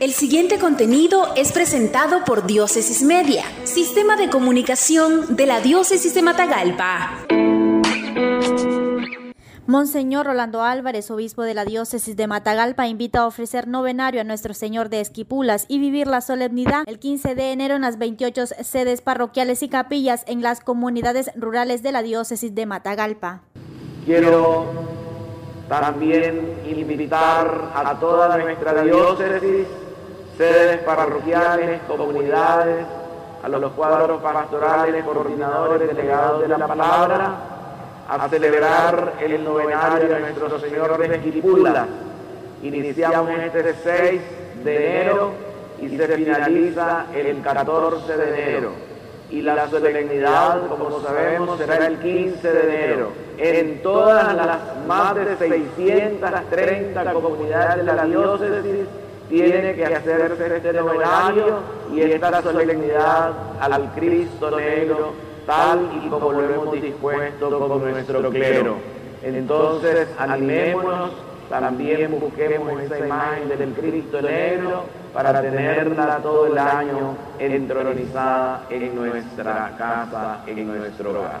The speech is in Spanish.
El siguiente contenido es presentado por Diócesis Media, Sistema de Comunicación de la Diócesis de Matagalpa. Monseñor Rolando Álvarez, obispo de la diócesis de Matagalpa, invita a ofrecer novenario a Nuestro Señor de Esquipulas y vivir la solemnidad el 15 de enero en las 28 sedes parroquiales y capillas en las comunidades rurales de la diócesis de Matagalpa. Quiero también invitar a toda nuestra diócesis, sedes parroquiales, comunidades, a los cuadros pastorales, coordinadores, delegados de la palabra, a celebrar el novenario de nuestro Señor de Esquipula. Iniciamos este 6 de enero y se finaliza el 14 de enero. Y la solemnidad, como sabemos, será el 15 de enero. En todas las más de 630 comunidades de la diócesis tiene que hacerse este novenario y esta solemnidad al Cristo negro tal y como lo hemos dispuesto con nuestro clero. Entonces, animémonos, también busquemos esa imagen del Cristo negro para tenerla todo el año entronizada en nuestra casa, en nuestro hogar.